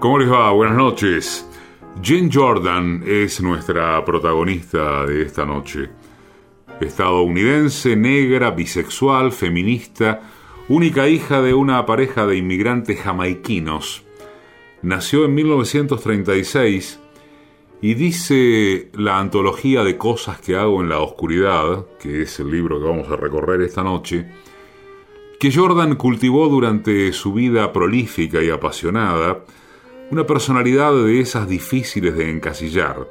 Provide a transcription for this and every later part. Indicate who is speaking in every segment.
Speaker 1: ¿Cómo les va? Buenas noches. Jen Jordan es nuestra protagonista de esta noche. Estadounidense, negra, bisexual, feminista, única hija de una pareja de inmigrantes jamaiquinos. Nació en 1936 y dice la antología de cosas que hago en la oscuridad, que es el libro que vamos a recorrer esta noche, que Jordan cultivó durante su vida prolífica y apasionada, una personalidad de esas difíciles de encasillar.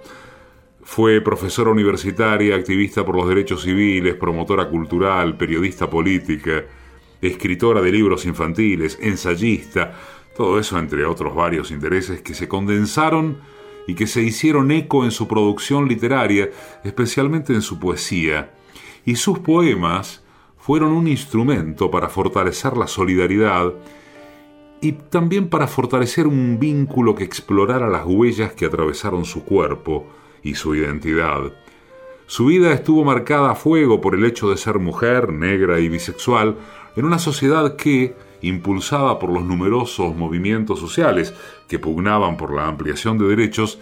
Speaker 1: Fue profesora universitaria, activista por los derechos civiles, promotora cultural, periodista política, escritora de libros infantiles, ensayista, todo eso entre otros varios intereses que se condensaron y que se hicieron eco en su producción literaria, especialmente en su poesía, y sus poemas fueron un instrumento para fortalecer la solidaridad y también para fortalecer un vínculo que explorara las huellas que atravesaron su cuerpo y su identidad. Su vida estuvo marcada a fuego por el hecho de ser mujer, negra y bisexual, en una sociedad que, impulsada por los numerosos movimientos sociales que pugnaban por la ampliación de derechos,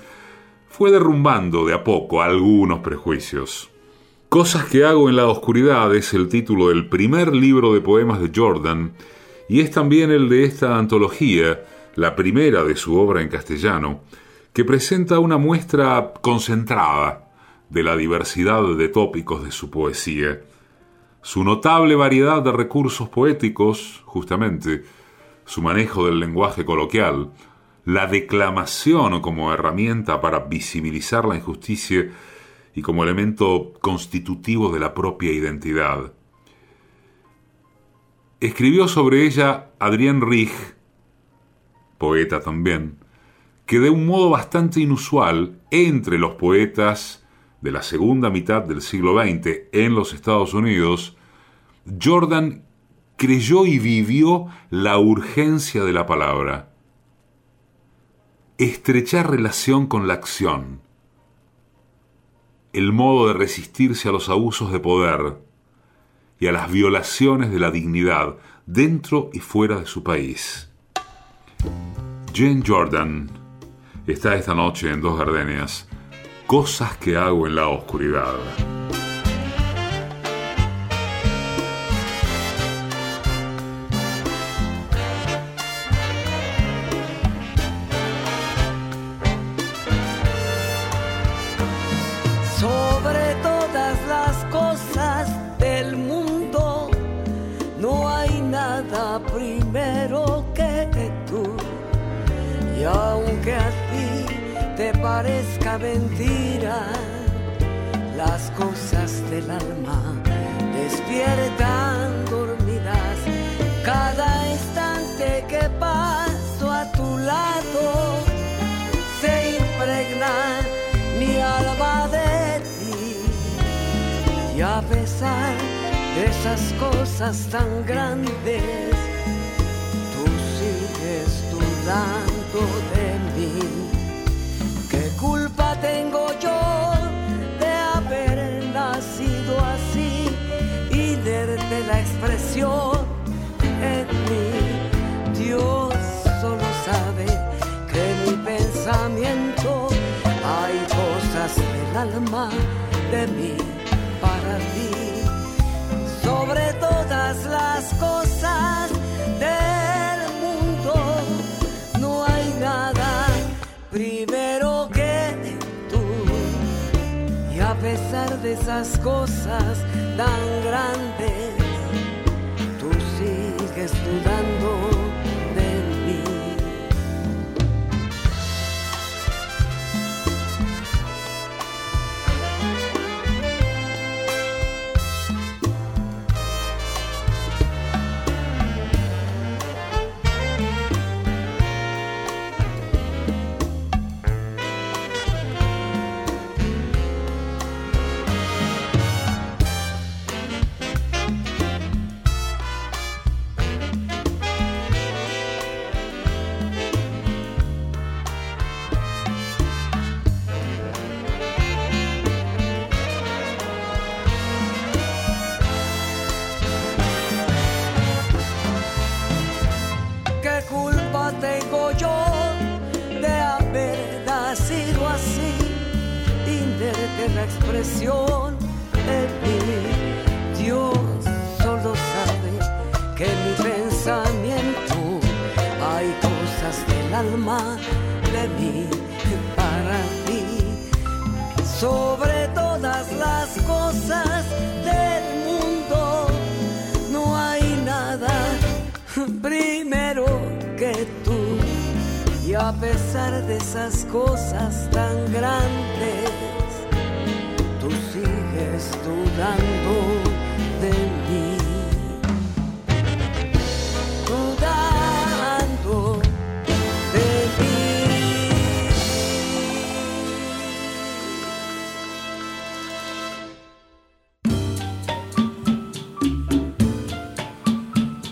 Speaker 1: fue derrumbando de a poco algunos prejuicios. Cosas que hago en la oscuridad es el título del primer libro de poemas de Jordan, y es también el de esta antología, la primera de su obra en castellano, que presenta una muestra concentrada de la diversidad de tópicos de su poesía. Su notable variedad de recursos poéticos, justamente, su manejo del lenguaje coloquial, la declamación como herramienta para visibilizar la injusticia y como elemento constitutivo de la propia identidad. Escribió sobre ella Adrien Rich, poeta también, que de un modo bastante inusual entre los poetas de la segunda mitad del siglo XX en los Estados Unidos, Jordan creyó y vivió la urgencia de la palabra. Estrechar relación con la acción, el modo de resistirse a los abusos de poder, y a las violaciones de la dignidad dentro y fuera de su país. Jane Jordan está esta noche en Dos Gardenias, Cosas que hago en la oscuridad.
Speaker 2: Del alma despiertan dormidas. Cada instante que paso a tu lado se impregna mi alma de ti. Y a pesar de esas cosas tan grandes, tú sigues dudando de mí culpa tengo en mí? Dios solo sabe que mi pensamiento hay cosas del alma de mí para ti. Sobre todas las cosas del mundo no hay nada primero a pesar de esas cosas tan grandes, la expresión de mí. Dios solo sabe que mi pensamiento hay cosas del alma de mí para ti. Sobre todas las cosas del mundo no hay nada primero que tú. Y a pesar de esas cosas tan grandes, dudando de mí. Dudando de mí.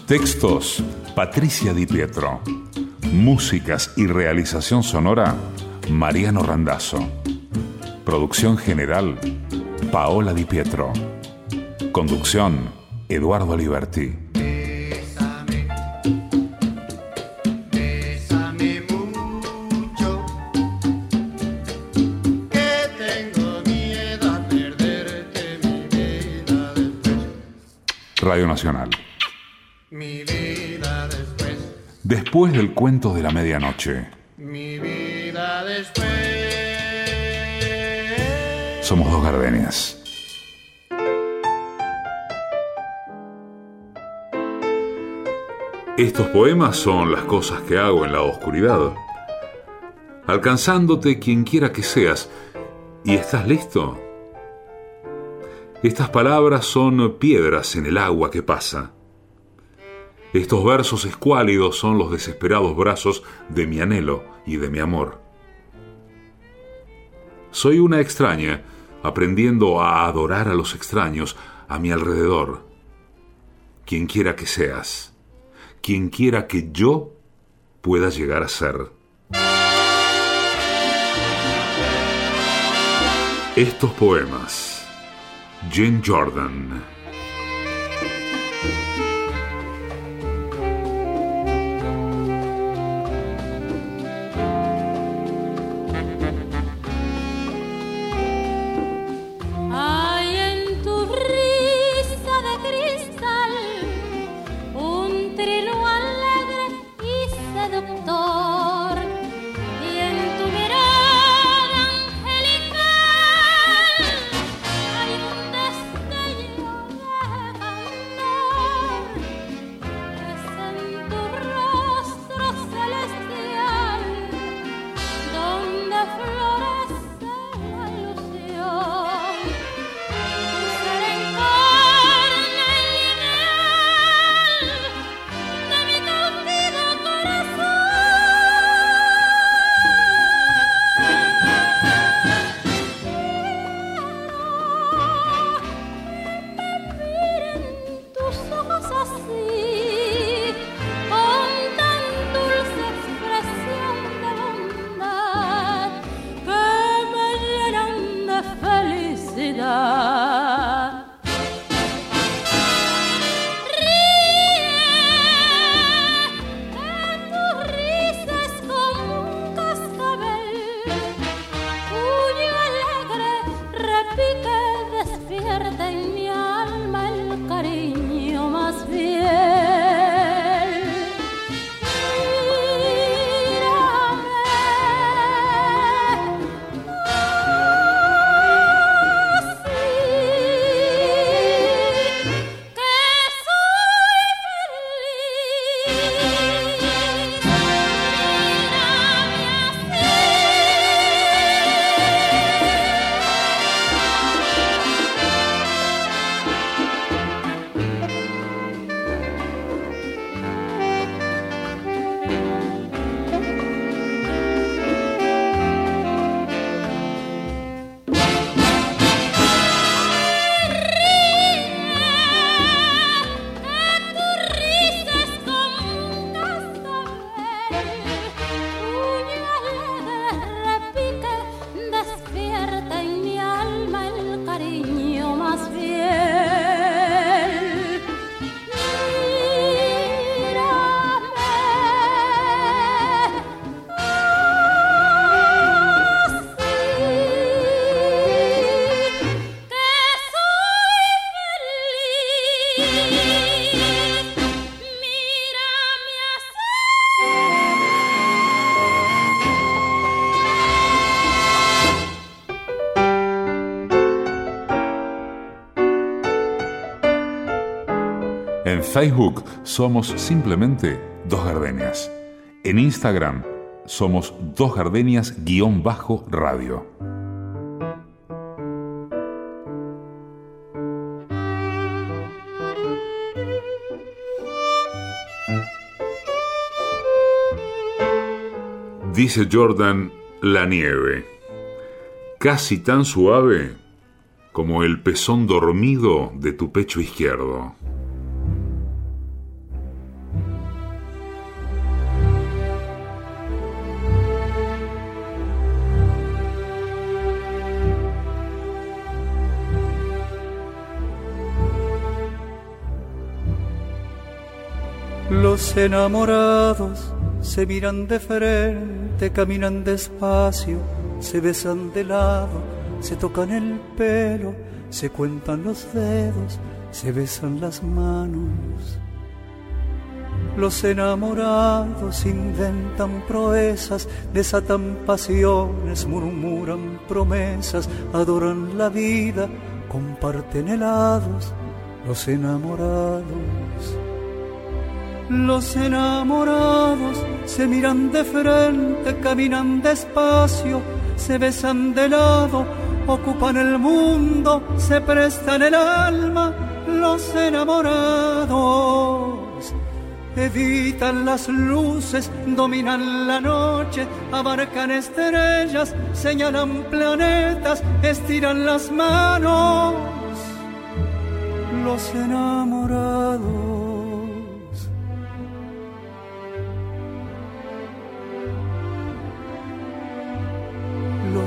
Speaker 1: Textos, Patricia Di Pietro. Músicas y realización sonora, Mariano Randazzo. Producción general, Paola Di Pietro. Conducción, Eduardo Liberti.
Speaker 3: Bésame, bésame mucho, que tengo miedo a perderte mi vida después,
Speaker 1: Radio Nacional.
Speaker 3: mi vida después,
Speaker 1: Después del cuento de la medianoche,
Speaker 3: mi vida después.
Speaker 1: Somos dos gardenias. Estos poemas son las cosas que hago en la oscuridad, alcanzándote quien quiera que seas. ¿Y estás listo? Estas palabras son piedras en el agua que pasa. Estos versos escuálidos son los desesperados brazos de mi anhelo y de mi amor. Soy una extraña, aprendiendo a adorar a los extraños a mi alrededor. Quien quiera que seas, quien quiera que yo pueda llegar a ser. Estos poemas, Jen Jordan. Facebook somos simplemente Dos Gardenias. En Instagram somos Dos Gardenias-radio. Dice Jordan, la nieve, casi tan suave como el pezón dormido de tu pecho izquierdo.
Speaker 4: Los enamorados se miran de frente, caminan despacio, se besan de lado, se tocan el pelo, se cuentan los dedos, se besan las manos. Los enamorados inventan proezas, desatan pasiones, murmuran promesas, adoran la vida, comparten helados, los enamorados. Los enamorados se miran de frente, caminan despacio, se besan de lado, ocupan el mundo, se prestan el alma. Los enamorados evitan las luces, dominan la noche, abarcan estrellas, señalan planetas, estiran las manos. Los enamorados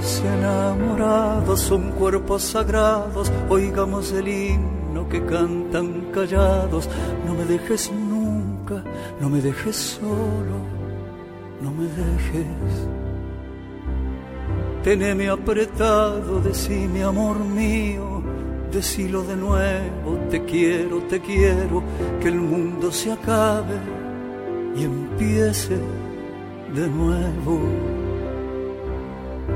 Speaker 4: Los enamorados son cuerpos sagrados, oigamos el himno que cantan callados. No me dejes nunca, no me dejes solo, no me dejes. Teneme apretado, decime amor mío, decilo de nuevo, te quiero, te quiero, que el mundo se acabe y empiece de nuevo.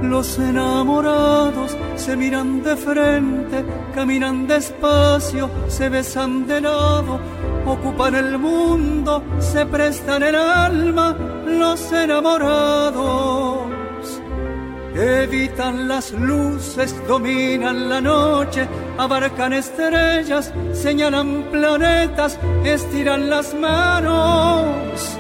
Speaker 4: Los enamorados se miran de frente, caminan despacio, se besan de lado, ocupan el mundo, se prestan el alma. Los enamorados evitan las luces, dominan la noche, abarcan estrellas, señalan planetas, estiran las manos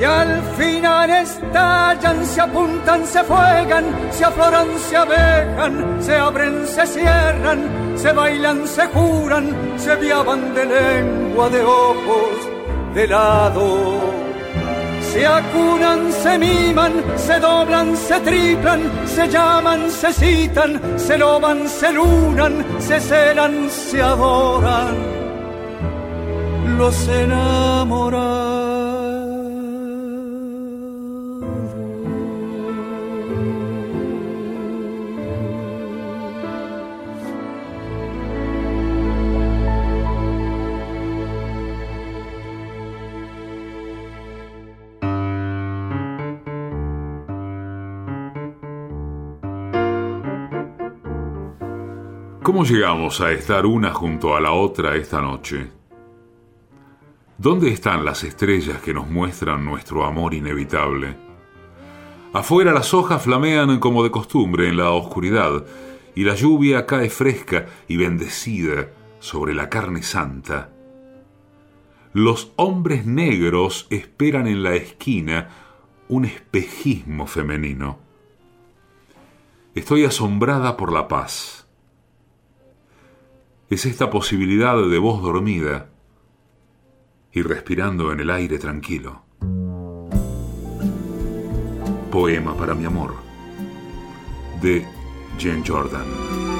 Speaker 4: y al final estallan, se apuntan, se fuegan, se afloran, se abejan, se abren, se cierran, se bailan, se juran, se viaban de lengua, de ojos, de lado. Se acunan, se miman, se doblan, se triplan, se llaman, se citan, se loban, se lunan, se celan, se adoran. Los enamoran.
Speaker 1: ¿Cómo llegamos a estar una junto a la otra esta noche? ¿Dónde están las estrellas que nos muestran nuestro amor inevitable? Afuera las hojas flamean como de costumbre en la oscuridad y la lluvia cae fresca y bendecida sobre la carne santa. Los hombres negros esperan en la esquina un espejismo femenino. Estoy asombrada por la paz es esta posibilidad de voz dormida y respirando en el aire tranquilo. Poema para mi amor de Jane Jordan.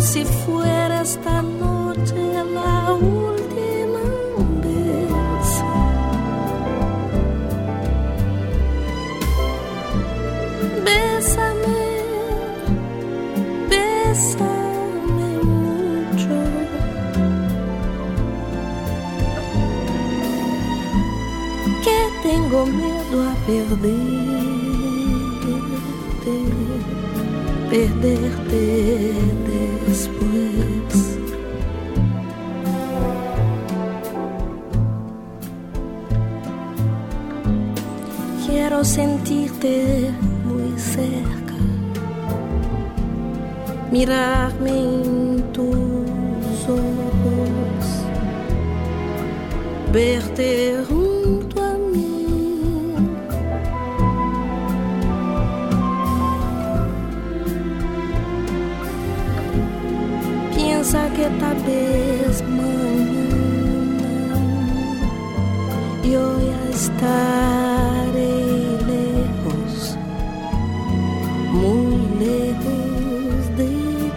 Speaker 5: se vez mañana yo ya estaré lejos, muy lejos de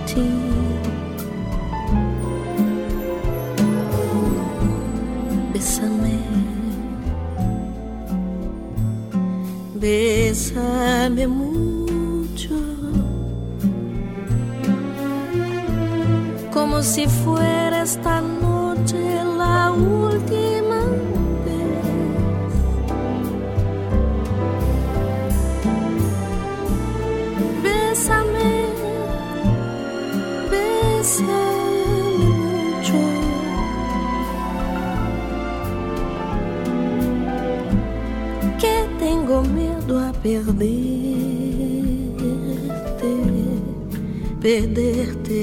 Speaker 5: ti. Bésame, bésame mucho, como si fuera esta noche la última vez. Bésame, bésame mucho. Que tengo miedo a perderte, perderte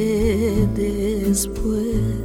Speaker 5: después.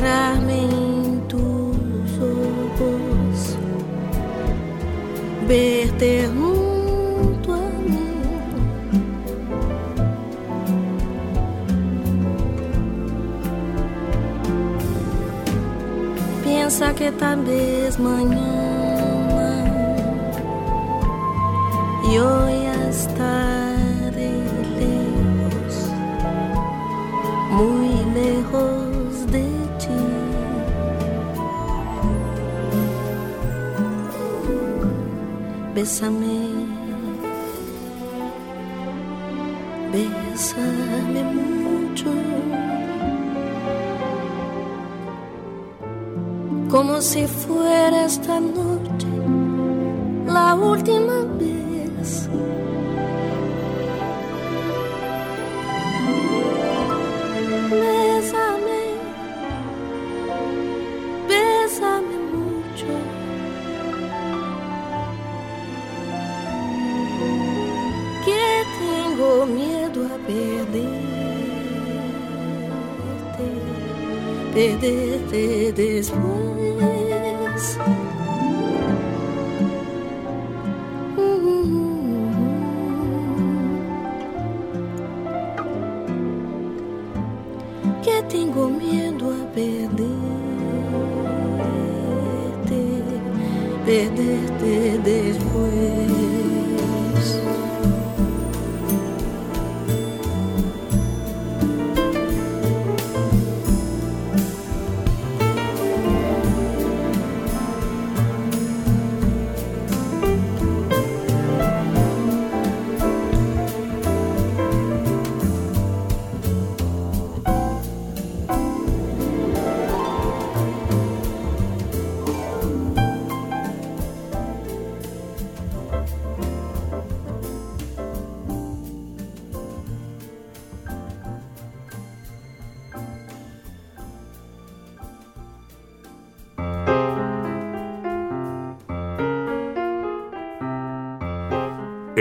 Speaker 5: Mirarme en tus ojos, verte junto a mí. Piensa que tal vez mañana Bésame, bésame mucho, como si fuera esta noche perderte después. que tengo miedo a perderte, perderte después.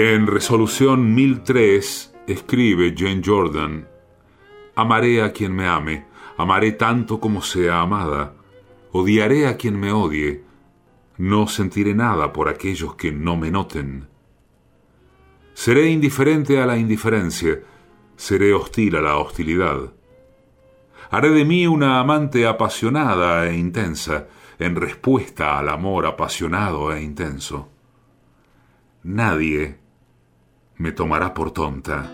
Speaker 1: En Resolución 1003 escribe Jane Jordan, Amaré a quien me ame, amaré tanto como sea amada, odiaré a quien me odie, no sentiré nada por aquellos que no me noten. Seré indiferente a la indiferencia, seré hostil a la hostilidad. Haré de mí una amante apasionada e intensa, en respuesta al amor apasionado e intenso. Nadie me tomará por tonta.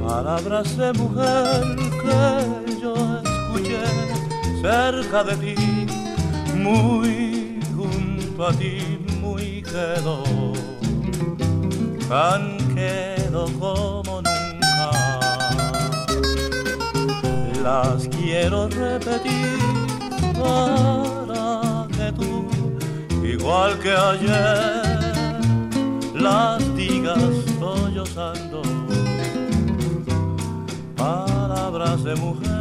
Speaker 6: Palabras de mujer que yo escuché cerca de ti, muy junto a ti, muy quedo, tan quedo como nunca. Las quiero repetir para que tú, igual que ayer, las digas sollozando palabras de mujer.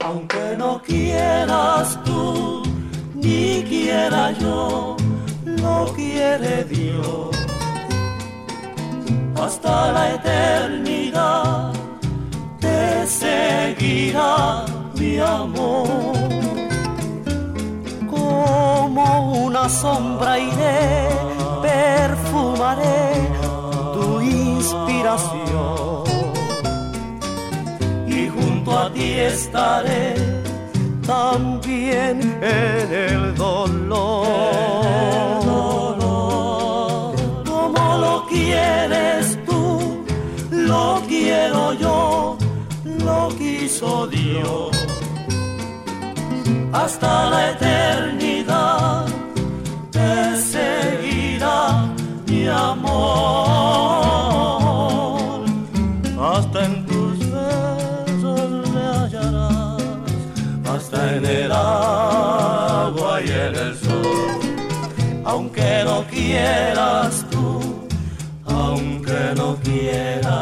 Speaker 6: Aunque no quieras tú, ni quiera yo, lo quiere Dios. Hasta la eternidad te seguirá mi amor. Como una sombra iré, perfumaré tu inspiración y junto a ti estaré también en el dolor. Hasta la eternidad te seguirá mi amor. Hasta en tus besos me hallarás, hasta en el agua y en el sol. Aunque no quieras tú, aunque no quiera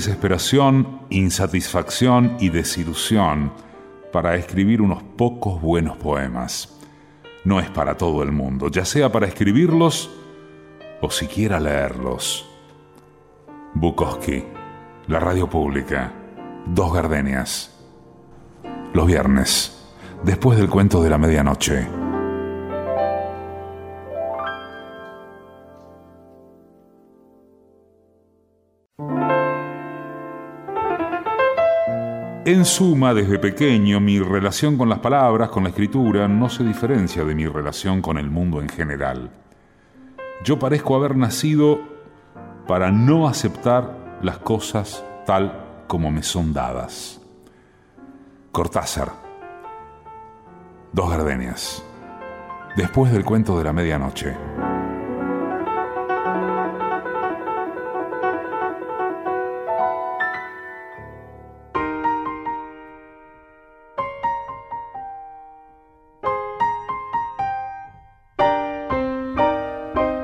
Speaker 1: desesperación, insatisfacción y desilusión para escribir unos pocos buenos poemas. No es para todo el mundo, ya sea para escribirlos o siquiera leerlos. Bukowski, la radio pública, Dos Gardenias. Los viernes, después del cuento de la medianoche. En suma, desde pequeño, mi relación con las palabras, con la escritura, no se diferencia de mi relación con el mundo en general. Yo parezco haber nacido para no aceptar las cosas tal como me son dadas. Cortázar. Dos gardenias. Después del cuento de la medianoche.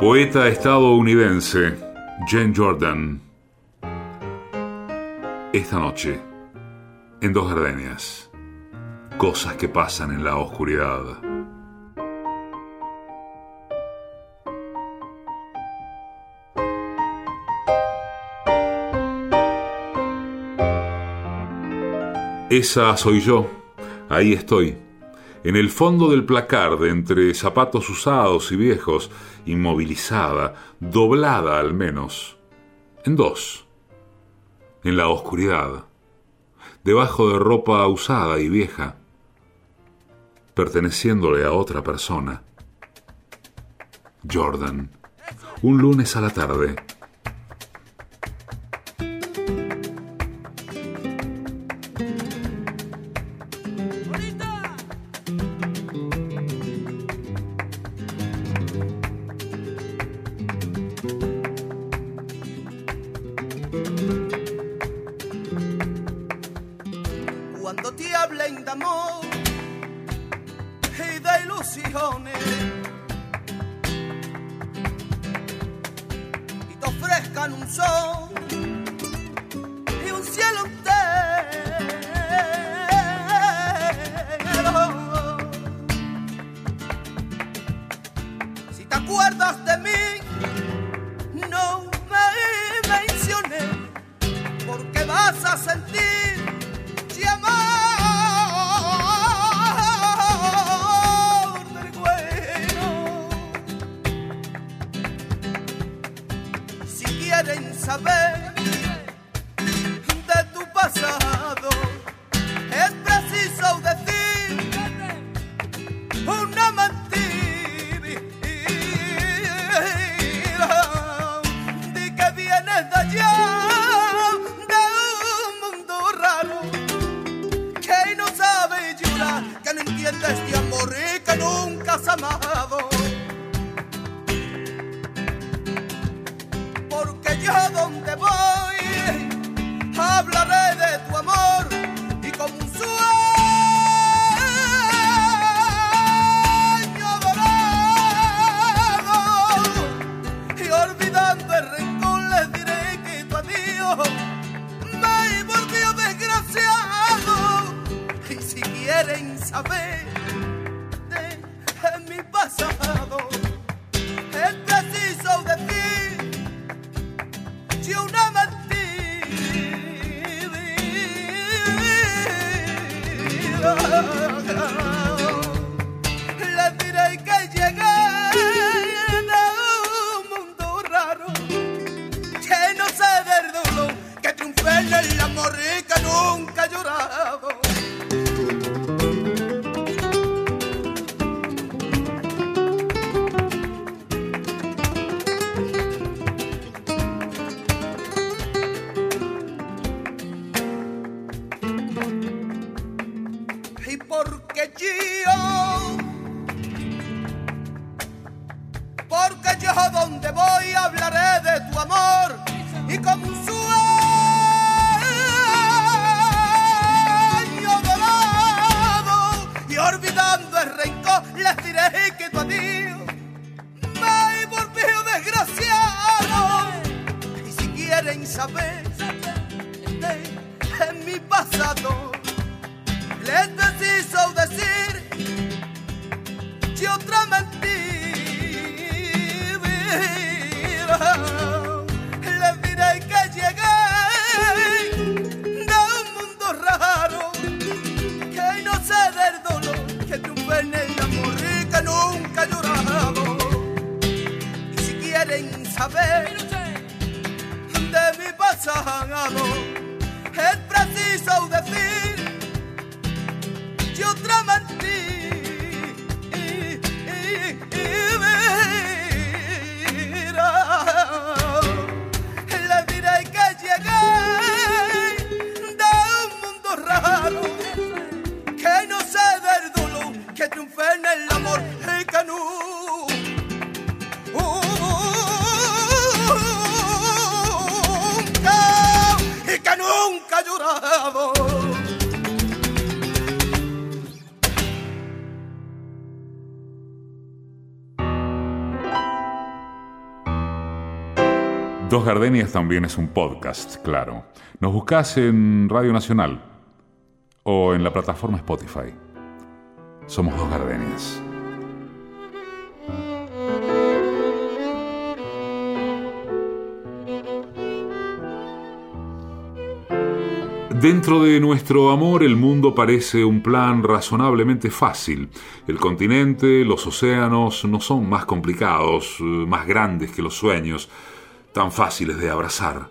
Speaker 1: Poeta estadounidense Jane Jordan. Esta noche, en Dos Gardenias, cosas que pasan en la oscuridad. Esa soy yo, ahí estoy, en el fondo del placard, entre zapatos usados y viejos, inmovilizada, doblada al menos, en dos, en la oscuridad, debajo de ropa usada y vieja, perteneciéndole a otra persona. Jordan, un lunes a la tarde.
Speaker 7: Y te ofrezcan un sol en el amor y que nunca, nunca.
Speaker 1: Dos Gardenias también es un podcast, claro. Nos buscas en Radio Nacional o en la plataforma Spotify. Somos Dos Gardenias. Dentro de nuestro amor el mundo parece un plan razonablemente fácil. El continente, los océanos no son más complicados, eh, más grandes que los sueños, tan fáciles de abrazar.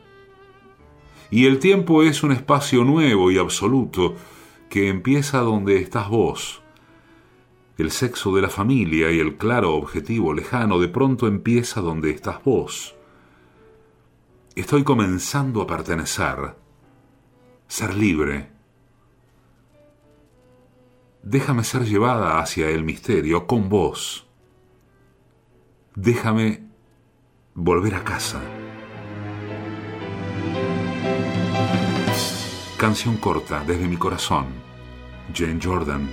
Speaker 1: Y el tiempo es un espacio nuevo y absoluto que empieza donde estás vos. El sexo de la familia y el claro objetivo lejano de pronto empieza donde estás vos. Estoy comenzando a pertenecer, ser libre. Déjame ser llevada hacia el misterio con vos. Déjame volver a casa. Canción corta desde mi corazón. Jane Jordan.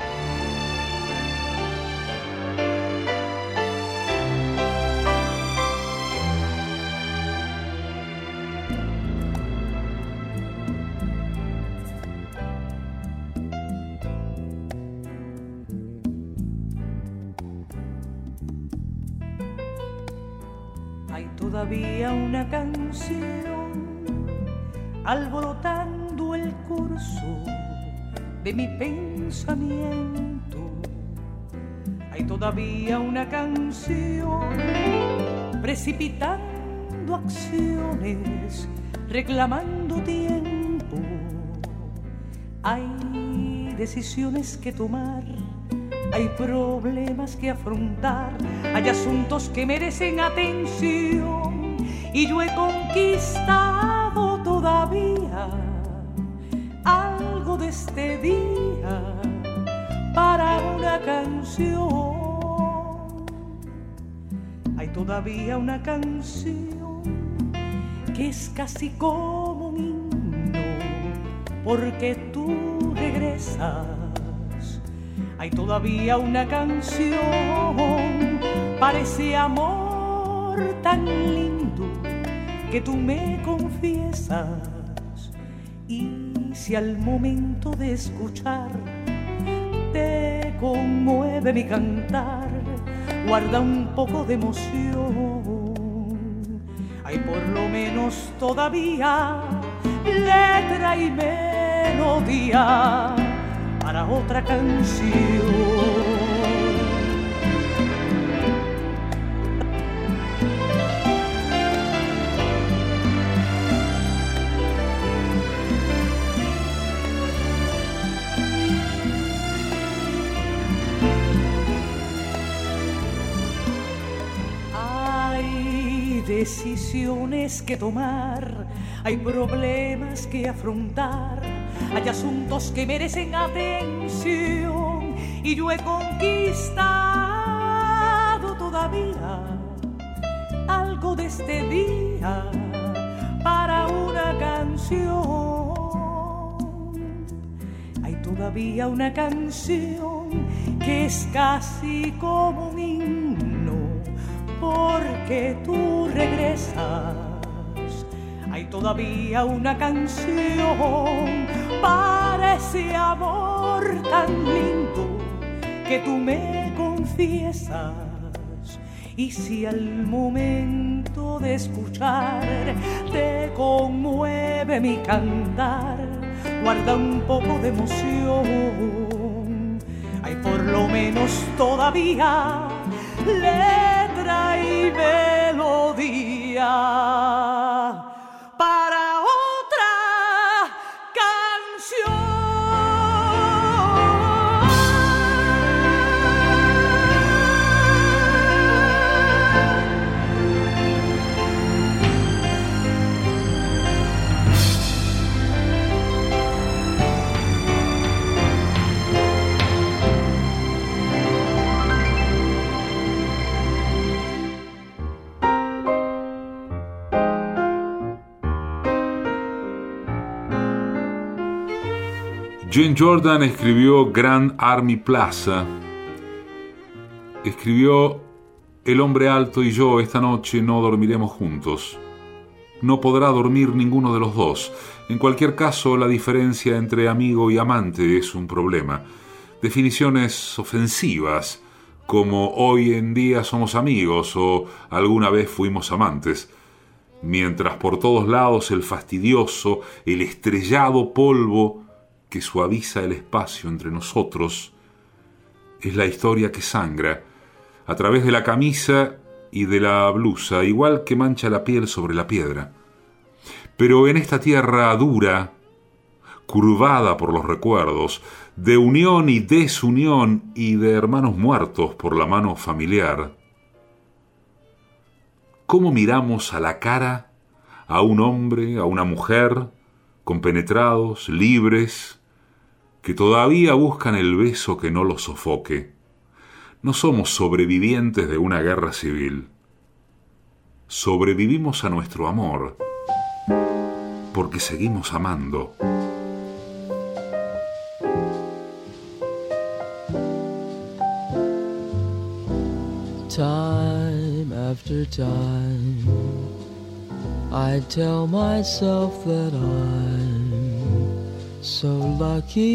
Speaker 8: Todavía una canción alborotando el curso de mi pensamiento. Hay todavía una canción precipitando acciones, reclamando tiempo. Hay decisiones que tomar, hay problemas que afrontar, hay asuntos que merecen atención y yo he conquistado todavía algo de este día para una canción. Hay todavía una canción que es casi como un himno porque tú regresas. Hay todavía una canción para ese amor tan lindo que tú me confiesas. Y si al momento de escuchar te conmueve mi cantar, guarda un poco de emoción. Hay por lo menos todavía letra y melodía para otra canción. Decisiones que tomar, hay problemas que afrontar, hay asuntos que merecen atención y yo he conquistado todavía algo de este día para una canción. Hay todavía una canción que es casi como un himno porque tú regresas. Hay todavía una canción para ese amor tan lindo que tú me confiesas. Y si al momento de escuchar te conmueve mi cantar, guarda un poco de emoción. Hay por lo menos todavía letra y melodía para
Speaker 1: Jane Jordan escribió Grand Army Plaza. Escribió El hombre alto y yo esta noche no dormiremos juntos. No podrá dormir ninguno de los dos. En cualquier caso, la diferencia entre amigo y amante es un problema. Definiciones ofensivas, como hoy en día somos amigos o alguna vez fuimos amantes, mientras por todos lados el fastidioso, el estrellado polvo que suaviza el espacio entre nosotros, es la historia que sangra a través de la camisa y de la blusa, igual que mancha la piel sobre la piedra. Pero en esta tierra dura, curvada por los recuerdos, de unión y desunión y de hermanos muertos por la mano familiar, ¿cómo miramos a la cara a un hombre, a una mujer, compenetrados, libres, que todavía buscan el beso que no los sofoque? No somos sobrevivientes de una guerra civil. Sobrevivimos a nuestro amor porque seguimos amando.
Speaker 9: Time after time, I tell myself that so lucky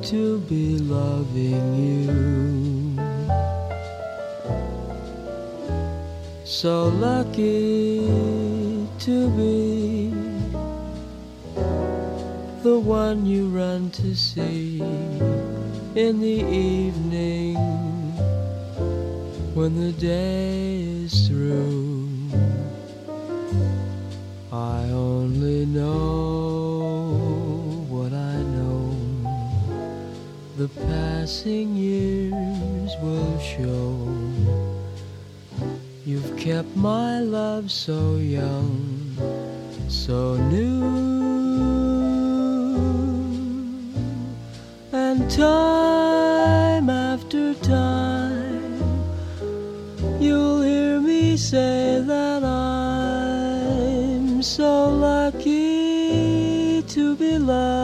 Speaker 9: to be loving you. So lucky to be the one you run to see in the evening when the day is through. I only know The passing years will show. You've kept my love so young, so new. And time after time, you'll hear me say that I'm so lucky to be loving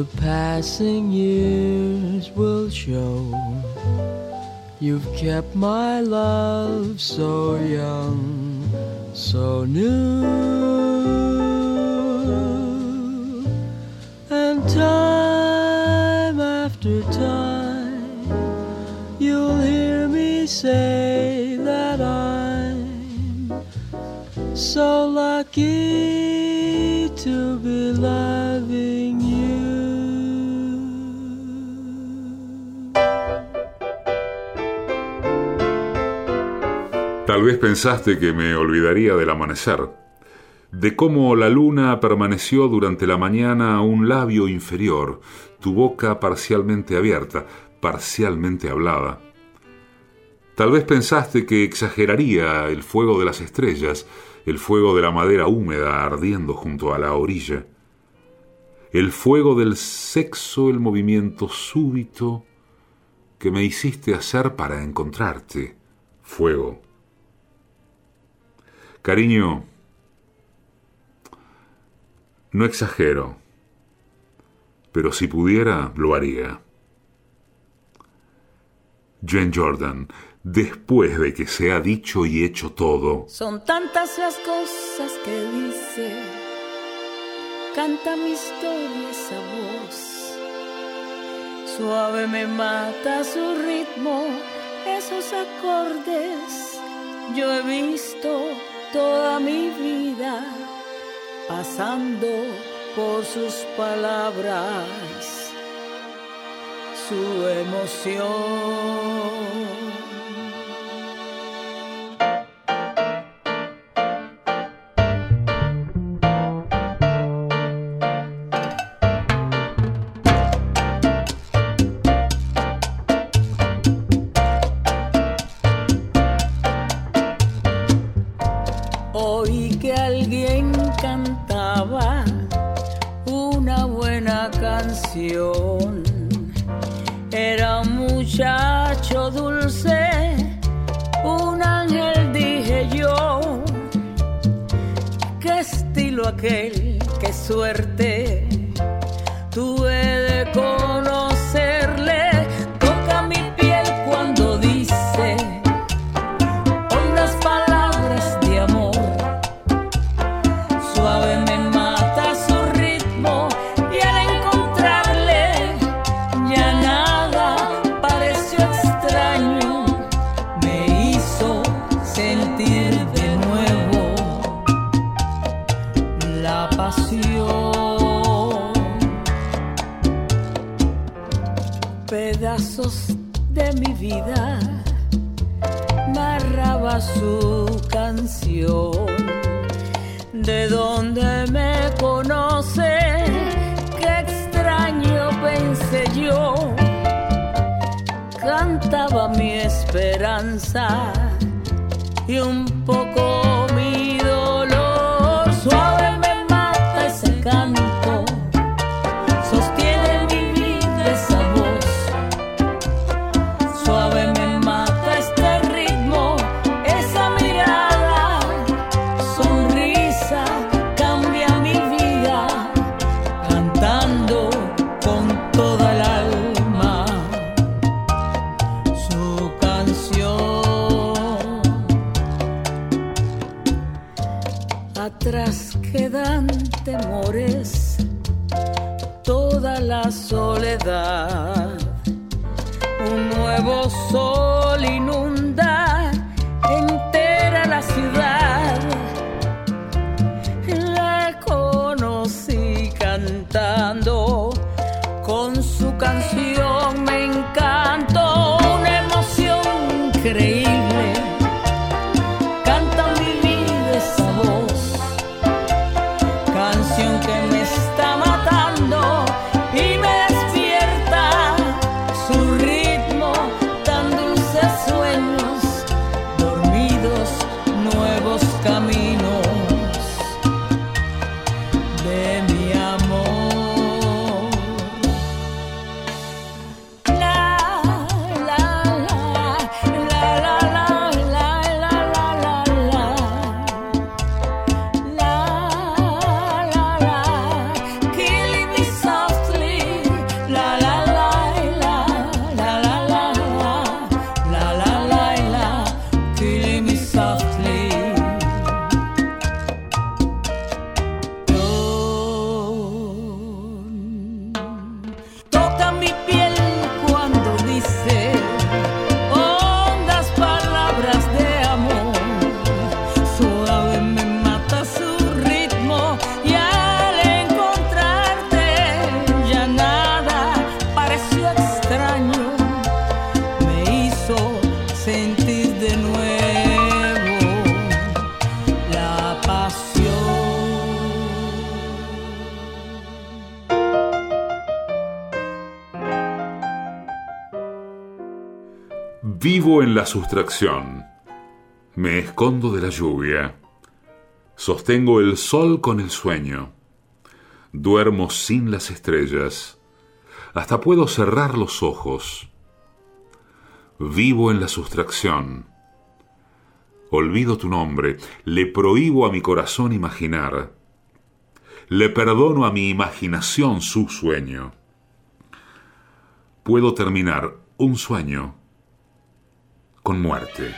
Speaker 9: The passing years will show. You've kept my love so young, so new. And time after time, you'll hear me say that I'm so lucky to
Speaker 1: Tal vez pensaste que me olvidaría del amanecer, de cómo la luna permaneció durante la mañana un labio inferior, tu boca parcialmente abierta, parcialmente hablada. Tal vez pensaste que exageraría el fuego de las estrellas, el fuego de la madera húmeda ardiendo junto a la orilla, el fuego del sexo, el movimiento súbito que me hiciste hacer para encontrarte, fuego. Cariño, no exagero, pero si pudiera, lo haría. Jane Jordan, después de que se ha dicho y hecho todo,
Speaker 10: Son tantas las cosas que dice, canta mi historia esa voz. Suave me mata su ritmo, esos acordes. Yo he visto toda mi vida pasando por sus palabras, su emoción. La
Speaker 1: sustracción. Me escondo de la lluvia. Sostengo el sol con el sueño. Duermo sin las estrellas. Hasta puedo cerrar los ojos. Vivo en la sustracción. Olvido tu nombre. Le prohíbo a mi corazón imaginar. Le perdono a mi imaginación su sueño. Puedo terminar un sueño con muerte.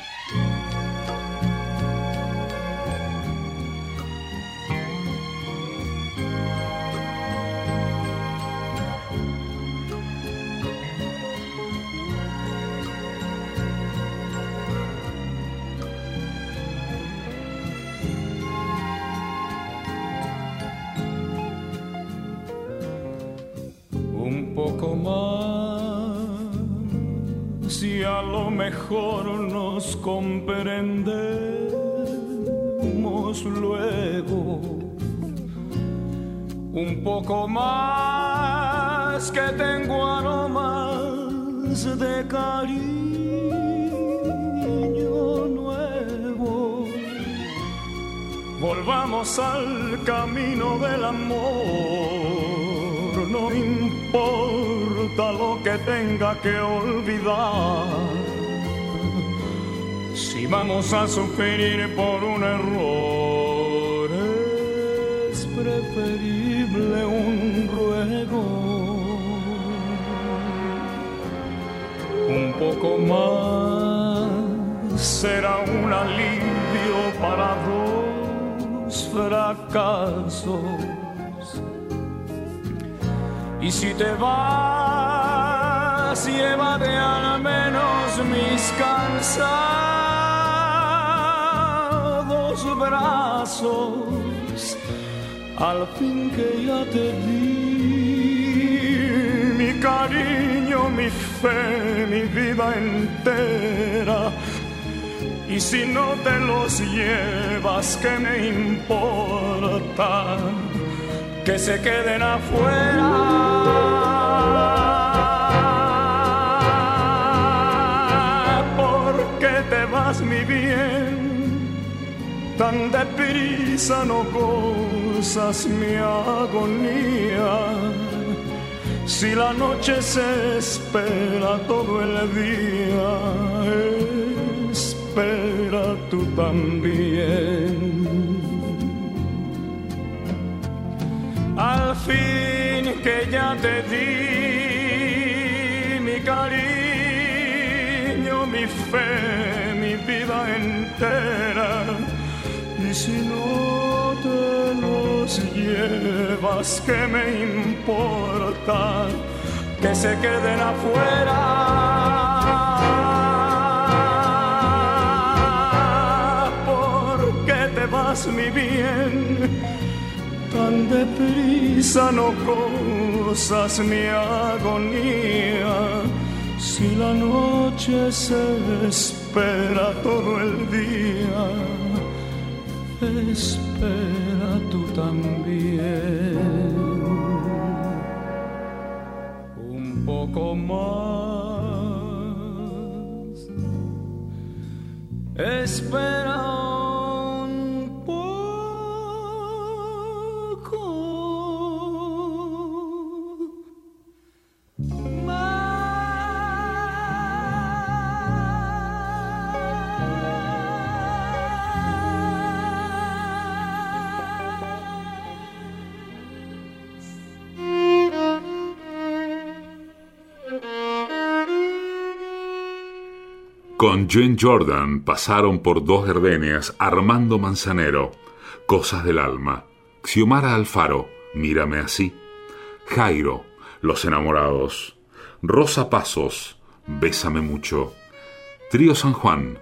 Speaker 11: Que tengo aromas de cariño nuevo. Volvamos al camino del amor, no importa lo que tenga que olvidar. Si vamos a sufrir por un error, es preferible un ruego. Poco más será un alivio para dos fracasos. Y si te vas, llévate al menos mis cansados brazos. Al fin que ya te mi cariño, mi fe, mi vida entera. Y si no te los llevas, ¿qué me importa? Que se queden afuera. ¿Por qué te vas, mi bien? Tan deprisa no gozas mi agonía. Si la noche se espera todo el día, espera tú también. Al fin que ya te di mi cariño, mi fe, mi vida entera. Y si no te los llevas, ¿qué me importa? Que se queden afuera. ¿Por qué te vas, mi bien? tan deprisa no gozas mi agonía. Si la noche se espera todo el día, espera tú también. Un poco más. Espera
Speaker 1: Con Jordan pasaron por dos gardenias Armando Manzanero, Cosas del Alma, Xiomara Alfaro, Mírame así, Jairo, Los Enamorados, Rosa Pasos, Bésame mucho, Trío San Juan,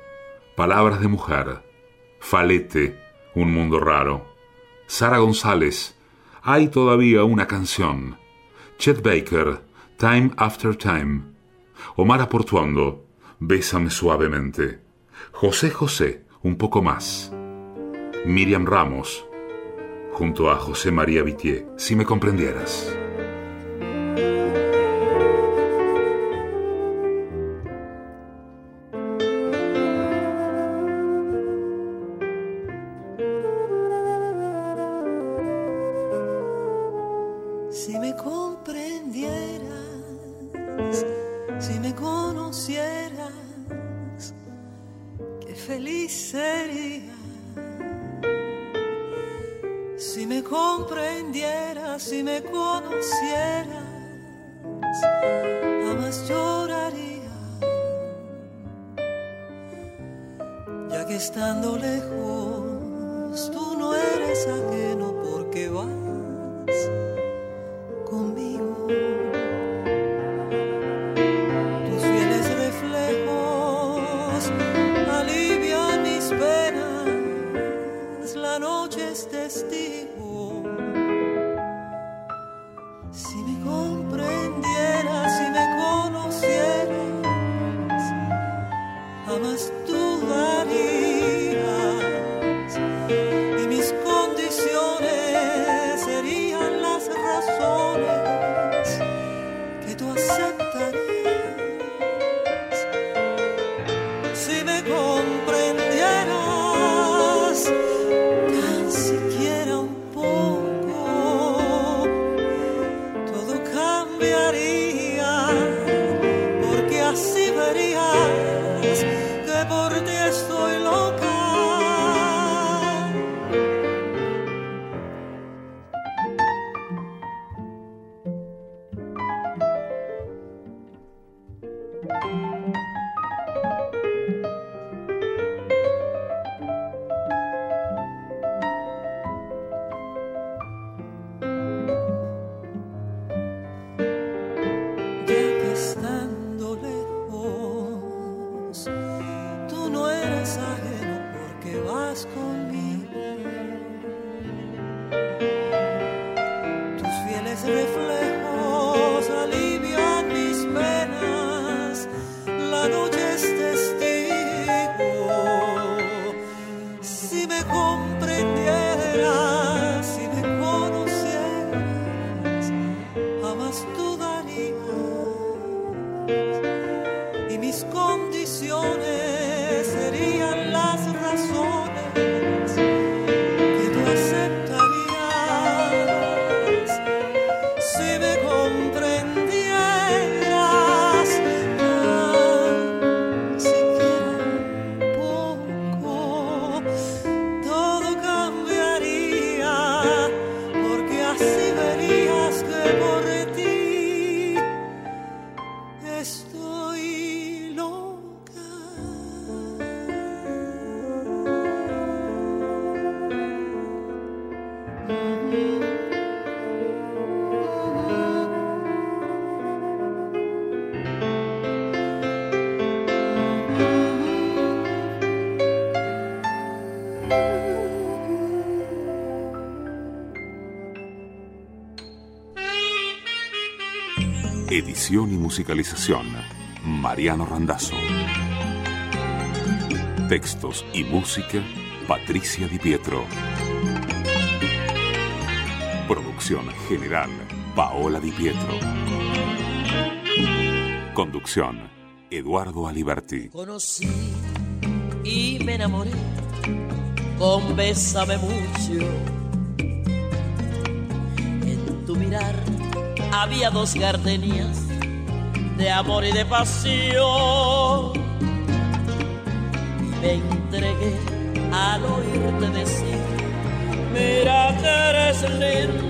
Speaker 1: Palabras de Mujer, Falete, Un Mundo Raro, Sara González, Hay todavía una canción, Chet Baker, Time After Time, Omar Portuondo, Bésame suavemente. José José, un poco más. Miriam Ramos, junto a José María Vitier, si me comprendieras. Edición y musicalización, Mariano Randazzo. Textos y música, Patricia Di Pietro. Producción general, Paola Di Pietro. Conducción, Eduardo Aliberti.
Speaker 6: Conocí y me enamoré con Bésame mucho. En tu mirar había dos gardenias de amor y de pasión. Y me entregué al oírte decir, mira que eres linda.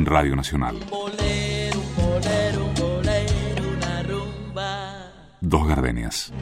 Speaker 1: En Radio Nacional. Dos gardenias.